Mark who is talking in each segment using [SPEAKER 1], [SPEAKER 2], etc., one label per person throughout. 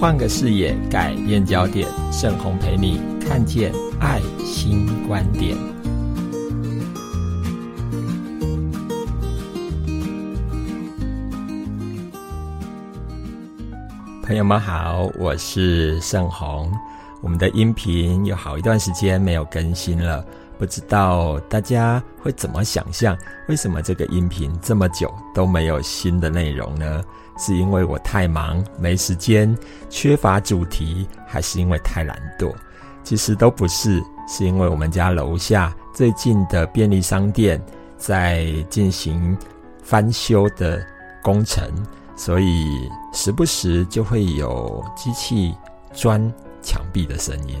[SPEAKER 1] 换个视野，改变焦点，盛红陪你看见爱新观点。朋友们好，我是盛红。我们的音频有好一段时间没有更新了，不知道大家会怎么想象？为什么这个音频这么久都没有新的内容呢？是因为我太忙没时间，缺乏主题，还是因为太懒惰？其实都不是，是因为我们家楼下最近的便利商店在进行翻修的工程，所以时不时就会有机器钻墙壁的声音。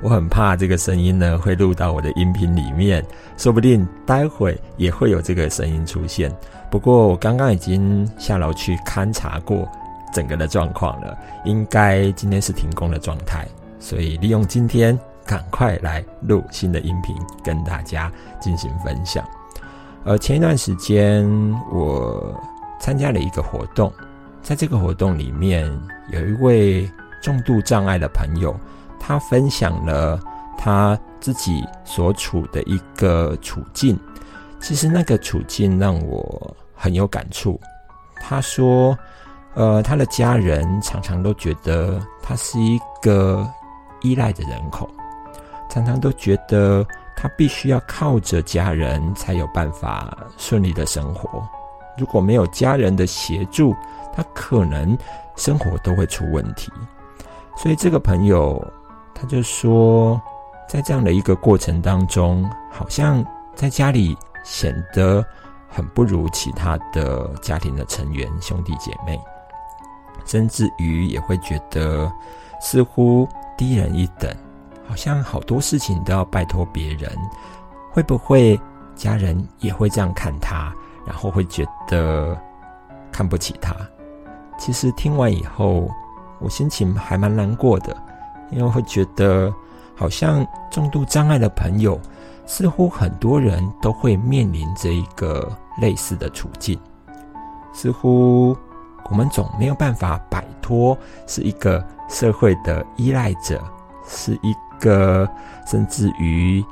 [SPEAKER 1] 我很怕这个声音呢会录到我的音频里面，说不定待会也会有这个声音出现。不过我刚刚已经下楼去勘察过整个的状况了，应该今天是停工的状态，所以利用今天赶快来录新的音频跟大家进行分享。呃，前一段时间我参加了一个活动，在这个活动里面有一位重度障碍的朋友，他分享了他自己所处的一个处境。其实那个处境让我很有感触。他说：“呃，他的家人常常都觉得他是一个依赖的人口，常常都觉得他必须要靠着家人才有办法顺利的生活。如果没有家人的协助，他可能生活都会出问题。所以这个朋友他就说，在这样的一个过程当中，好像在家里。”显得很不如其他的家庭的成员兄弟姐妹，甚至于也会觉得似乎低人一等，好像好多事情都要拜托别人。会不会家人也会这样看他，然后会觉得看不起他？其实听完以后，我心情还蛮难过的，因为会觉得好像重度障碍的朋友。似乎很多人都会面临这一个类似的处境，似乎我们总没有办法摆脱是一个社会的依赖者，是一个甚至于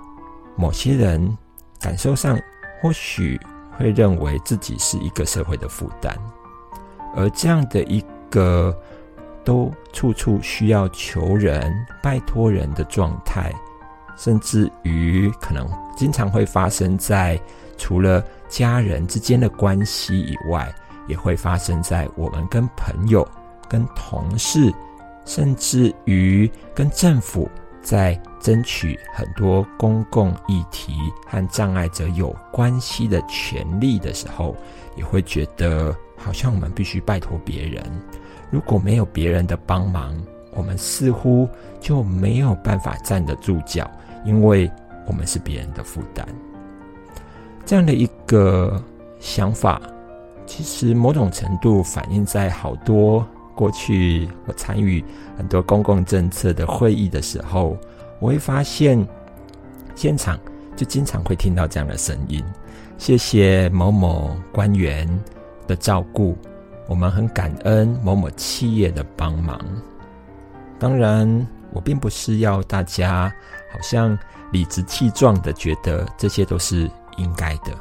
[SPEAKER 1] 某些人感受上或许会认为自己是一个社会的负担，而这样的一个都处处需要求人、拜托人的状态。甚至于可能经常会发生在除了家人之间的关系以外，也会发生在我们跟朋友、跟同事，甚至于跟政府在争取很多公共议题和障碍者有关系的权利的时候，也会觉得好像我们必须拜托别人。如果没有别人的帮忙，我们似乎就没有办法站得住脚。因为我们是别人的负担，这样的一个想法，其实某种程度反映在好多过去我参与很多公共政策的会议的时候，我会发现现场就经常会听到这样的声音：谢谢某某官员的照顾，我们很感恩某某企业的帮忙。当然。我并不是要大家好像理直气壮的觉得这些都是应该的，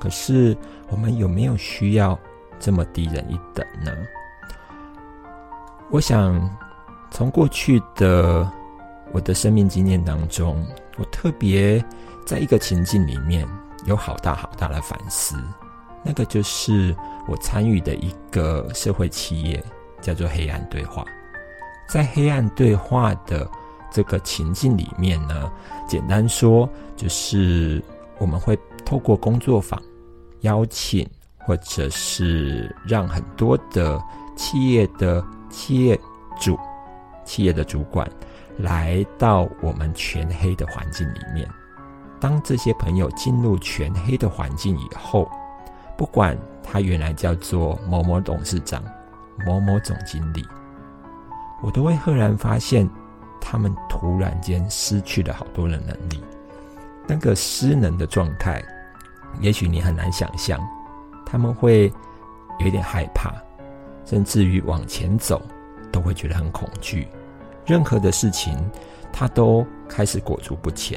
[SPEAKER 1] 可是我们有没有需要这么低人一等呢？我想从过去的我的生命经验当中，我特别在一个情境里面有好大好大的反思，那个就是我参与的一个社会企业，叫做黑暗对话。在黑暗对话的这个情境里面呢，简单说就是我们会透过工作坊邀请，或者是让很多的企业的企业主、企业的主管来到我们全黑的环境里面。当这些朋友进入全黑的环境以后，不管他原来叫做某某董事长、某某总经理。我都会赫然发现，他们突然间失去了好多的能力。那个失能的状态，也许你很难想象。他们会有点害怕，甚至于往前走都会觉得很恐惧，任何的事情他都开始裹足不前。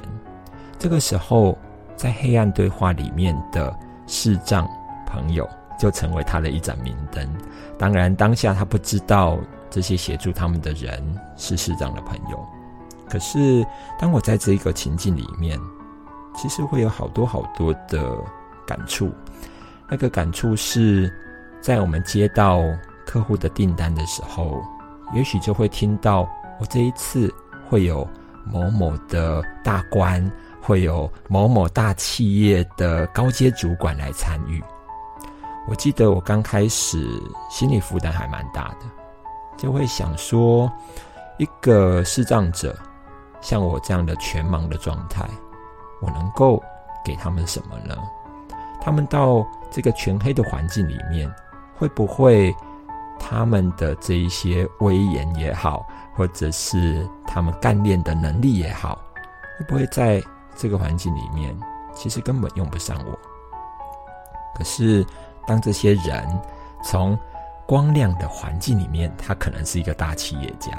[SPEAKER 1] 这个时候，在黑暗对话里面的视障朋友就成为他的一盏明灯。当然，当下他不知道这些协助他们的人是市长的朋友。可是，当我在这一个情境里面，其实会有好多好多的感触。那个感触是在我们接到客户的订单的时候，也许就会听到我这一次会有某某的大官，会有某某大企业的高阶主管来参与。我记得我刚开始心理负担还蛮大的，就会想说，一个视障者像我这样的全盲的状态，我能够给他们什么呢？他们到这个全黑的环境里面，会不会他们的这一些威严也好，或者是他们干练的能力也好，会不会在这个环境里面，其实根本用不上我？可是。当这些人从光亮的环境里面，他可能是一个大企业家；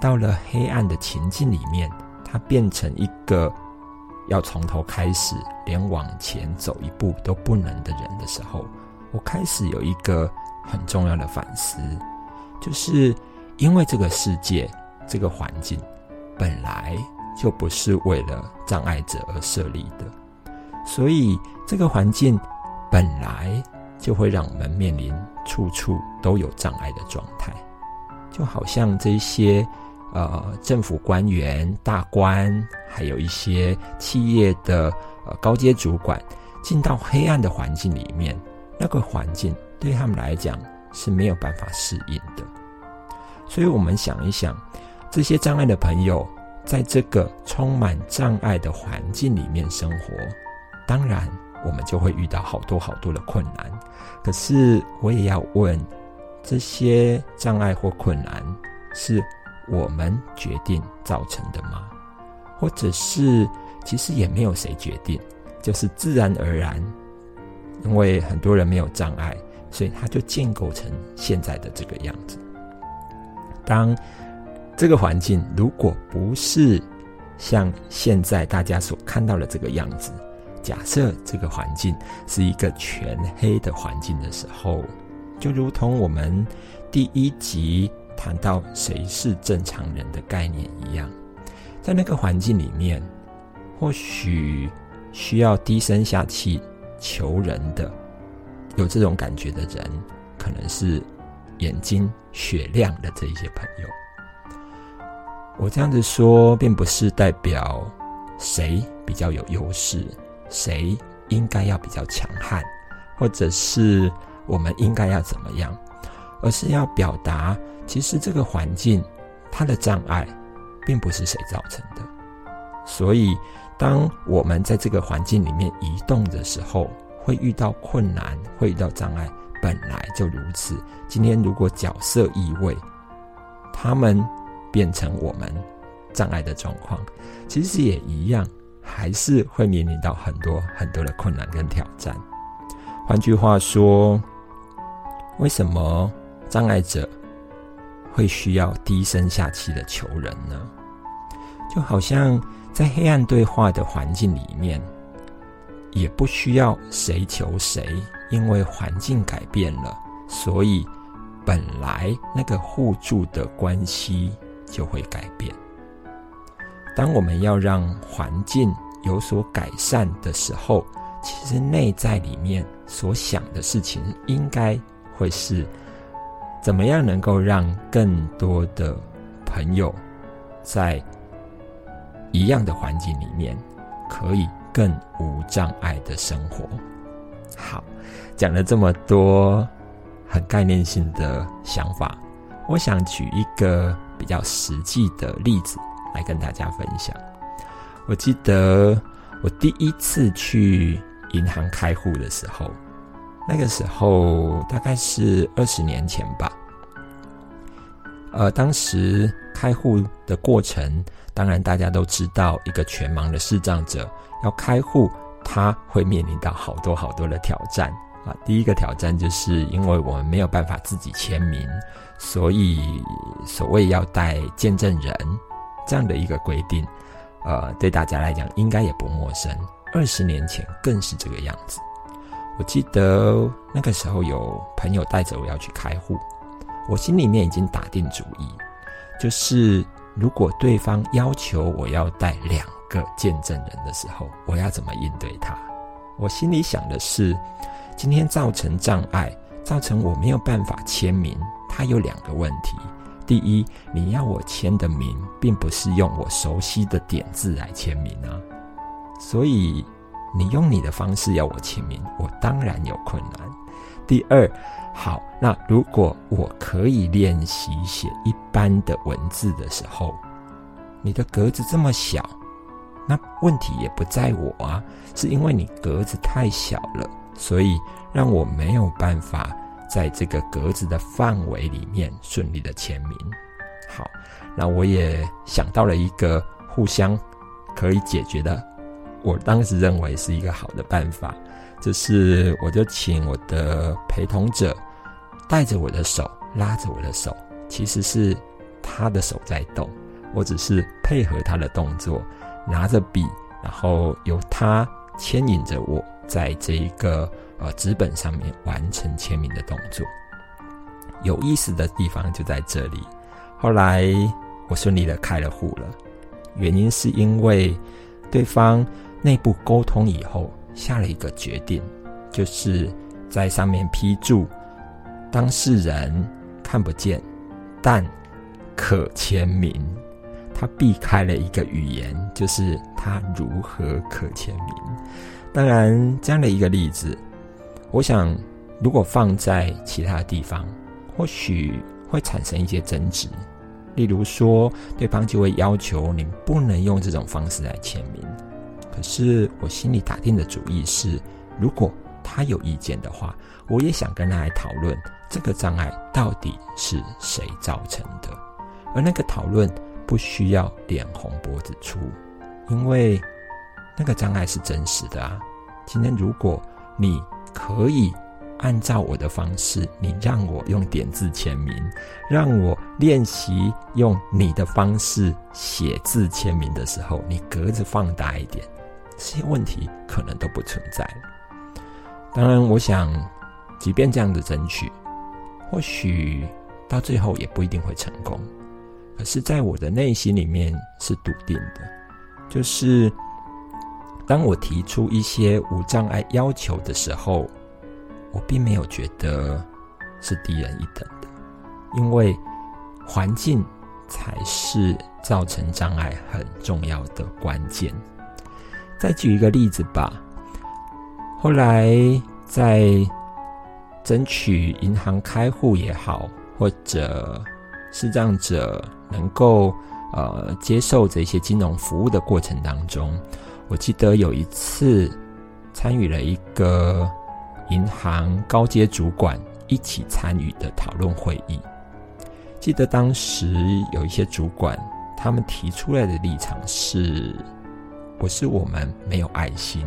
[SPEAKER 1] 到了黑暗的情境里面，他变成一个要从头开始，连往前走一步都不能的人的时候，我开始有一个很重要的反思，就是因为这个世界、这个环境本来就不是为了障碍者而设立的，所以这个环境本来。就会让我们面临处处都有障碍的状态，就好像这些呃政府官员、大官，还有一些企业的呃高阶主管，进到黑暗的环境里面，那个环境对他们来讲是没有办法适应的。所以，我们想一想，这些障碍的朋友，在这个充满障碍的环境里面生活，当然。我们就会遇到好多好多的困难，可是我也要问：这些障碍或困难是我们决定造成的吗？或者是其实也没有谁决定，就是自然而然，因为很多人没有障碍，所以它就建构成现在的这个样子。当这个环境如果不是像现在大家所看到的这个样子，假设这个环境是一个全黑的环境的时候，就如同我们第一集谈到谁是正常人的概念一样，在那个环境里面，或许需要低声下气求人的，有这种感觉的人，可能是眼睛雪亮的这一些朋友。我这样子说，并不是代表谁比较有优势。谁应该要比较强悍，或者是我们应该要怎么样？而是要表达，其实这个环境它的障碍，并不是谁造成的。所以，当我们在这个环境里面移动的时候，会遇到困难，会遇到障碍，本来就如此。今天如果角色移位，他们变成我们障碍的状况，其实也一样。还是会面临到很多很多的困难跟挑战。换句话说，为什么障碍者会需要低声下气的求人呢？就好像在黑暗对话的环境里面，也不需要谁求谁，因为环境改变了，所以本来那个互助的关系就会改变。当我们要让环境有所改善的时候，其实内在里面所想的事情，应该会是怎么样能够让更多的朋友在一样的环境里面，可以更无障碍的生活。好，讲了这么多很概念性的想法，我想举一个比较实际的例子。来跟大家分享。我记得我第一次去银行开户的时候，那个时候大概是二十年前吧。呃，当时开户的过程，当然大家都知道，一个全盲的视障者要开户，他会面临到好多好多的挑战，啊，第一个挑战就是因为我们没有办法自己签名，所以所谓要带见证人这样的一个规定，呃，对大家来讲应该也不陌生。二十年前更是这个样子。我记得那个时候有朋友带着我要去开户，我心里面已经打定主意，就是如果对方要求我要带两个见证人的时候，我要怎么应对他？我心里想的是，今天造成障碍，造成我没有办法签名，它有两个问题：第一，你要我签的名，并不是用我熟悉的点字来签名啊，所以。你用你的方式要我签名，我当然有困难。第二，好，那如果我可以练习写一般的文字的时候，你的格子这么小，那问题也不在我啊，是因为你格子太小了，所以让我没有办法在这个格子的范围里面顺利的签名。好，那我也想到了一个互相可以解决的。我当时认为是一个好的办法，就是我就请我的陪同者带着我的手，拉着我的手，其实是他的手在动，我只是配合他的动作，拿着笔，然后由他牵引着我，在这一个呃纸本上面完成签名的动作。有意思的地方就在这里。后来我顺利的开了户了，原因是因为对方。内部沟通以后，下了一个决定，就是在上面批注当事人看不见，但可签名。他避开了一个语言，就是他如何可签名。当然，这样的一个例子，我想如果放在其他地方，或许会产生一些争执。例如说，对方就会要求你不能用这种方式来签名。可是我心里打定的主意是，如果他有意见的话，我也想跟他来讨论这个障碍到底是谁造成的。而那个讨论不需要脸红脖子粗，因为那个障碍是真实的啊。今天如果你可以按照我的方式，你让我用点字签名，让我练习用你的方式写字签名的时候，你格子放大一点。这些问题可能都不存在。当然，我想，即便这样的争取，或许到最后也不一定会成功。可是，在我的内心里面是笃定的，就是当我提出一些无障碍要求的时候，我并没有觉得是低人一等的，因为环境才是造成障碍很重要的关键。再举一个例子吧。后来在争取银行开户也好，或者视障者能够呃接受这些金融服务的过程当中，我记得有一次参与了一个银行高阶主管一起参与的讨论会议。记得当时有一些主管，他们提出来的立场是。不是我们没有爱心，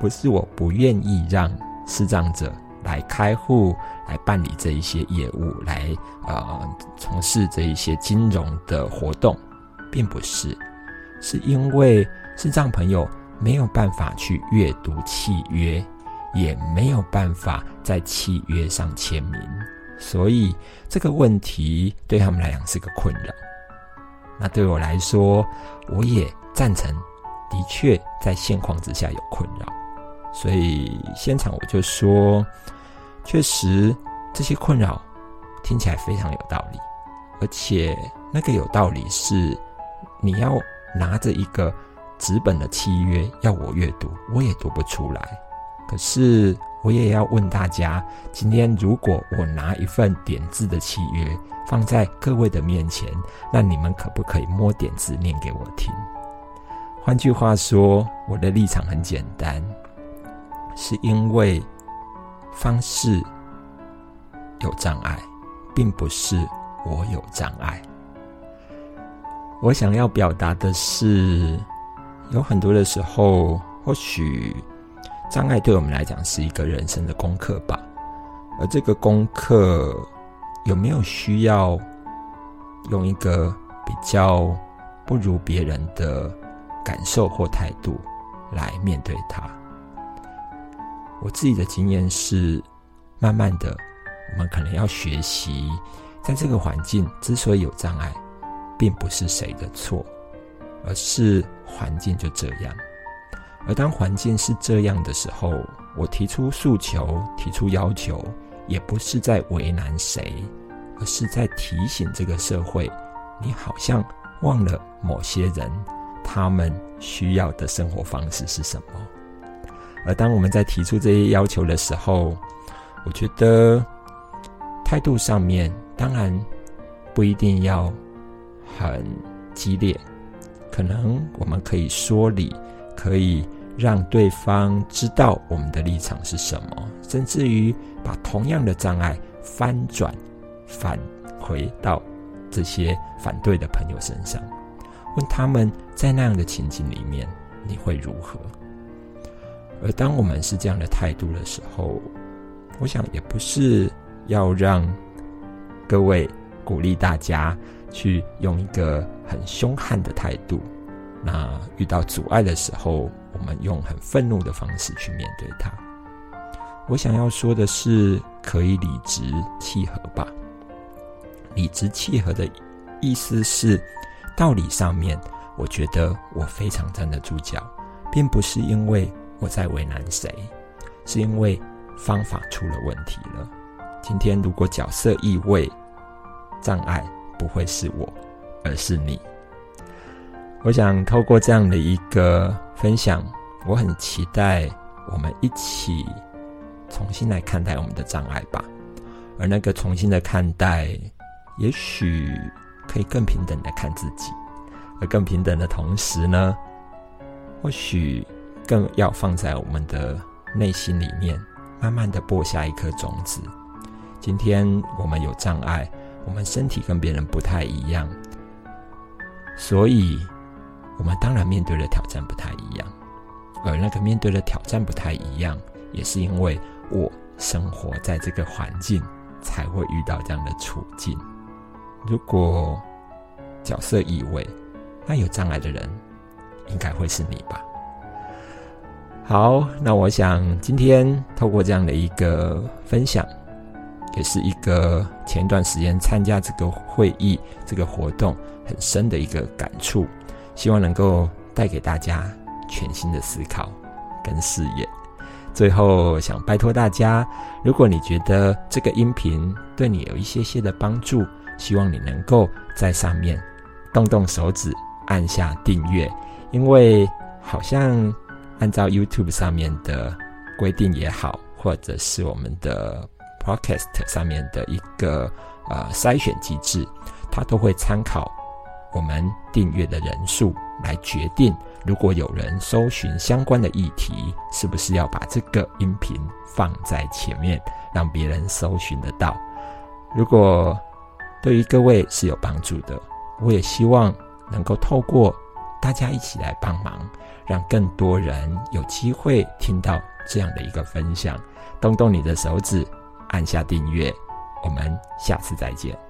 [SPEAKER 1] 不是我不愿意让视障者来开户、来办理这一些业务、来呃从事这一些金融的活动，并不是，是因为视障朋友没有办法去阅读契约，也没有办法在契约上签名，所以这个问题对他们来讲是个困扰。那对我来说，我也赞成。的确，在现况之下有困扰，所以现场我就说，确实这些困扰听起来非常有道理，而且那个有道理是，你要拿着一个纸本的契约要我阅读，我也读不出来。可是我也要问大家，今天如果我拿一份点字的契约放在各位的面前，那你们可不可以摸点字念给我听？换句话说，我的立场很简单，是因为方式有障碍，并不是我有障碍。我想要表达的是，有很多的时候，或许障碍对我们来讲是一个人生的功课吧。而这个功课有没有需要用一个比较不如别人的感受或态度来面对它？我自己的经验是，慢慢的，我们可能要学习，在这个环境之所以有障碍，并不是谁的错，而是环境就这样。而当环境是这样的时候，我提出诉求、提出要求，也不是在为难谁，而是在提醒这个社会：你好像忘了某些人，他们需要的生活方式是什么。而当我们在提出这些要求的时候，我觉得态度上面当然不一定要很激烈，可能我们可以说理，可以。让对方知道我们的立场是什么，甚至于把同样的障碍翻转，返回到这些反对的朋友身上，问他们在那样的情景里面你会如何？而当我们是这样的态度的时候，我想也不是要让各位鼓励大家去用一个很凶悍的态度。那遇到阻碍的时候，我们用很愤怒的方式去面对它。我想要说的是，可以理直气和吧。理直气和的意思是，道理上面，我觉得我非常站得住脚，并不是因为我在为难谁，是因为方法出了问题了。今天如果角色意味障碍，不会是我，而是你。我想透过这样的一个分享，我很期待我们一起重新来看待我们的障碍吧。而那个重新的看待，也许可以更平等的看自己，而更平等的同时呢，或许更要放在我们的内心里面，慢慢的播下一颗种子。今天我们有障碍，我们身体跟别人不太一样，所以。我们当然面对的挑战不太一样，而那个面对的挑战不太一样，也是因为我生活在这个环境，才会遇到这样的处境。如果角色意味，那有障碍的人应该会是你吧？好，那我想今天透过这样的一个分享，也是一个前段时间参加这个会议、这个活动很深的一个感触。希望能够带给大家全新的思考跟视野。最后想拜托大家，如果你觉得这个音频对你有一些些的帮助，希望你能够在上面动动手指按下订阅，因为好像按照 YouTube 上面的规定也好，或者是我们的 Podcast 上面的一个呃筛选机制，它都会参考。我们订阅的人数来决定，如果有人搜寻相关的议题，是不是要把这个音频放在前面，让别人搜寻得到？如果对于各位是有帮助的，我也希望能够透过大家一起来帮忙，让更多人有机会听到这样的一个分享。动动你的手指，按下订阅，我们下次再见。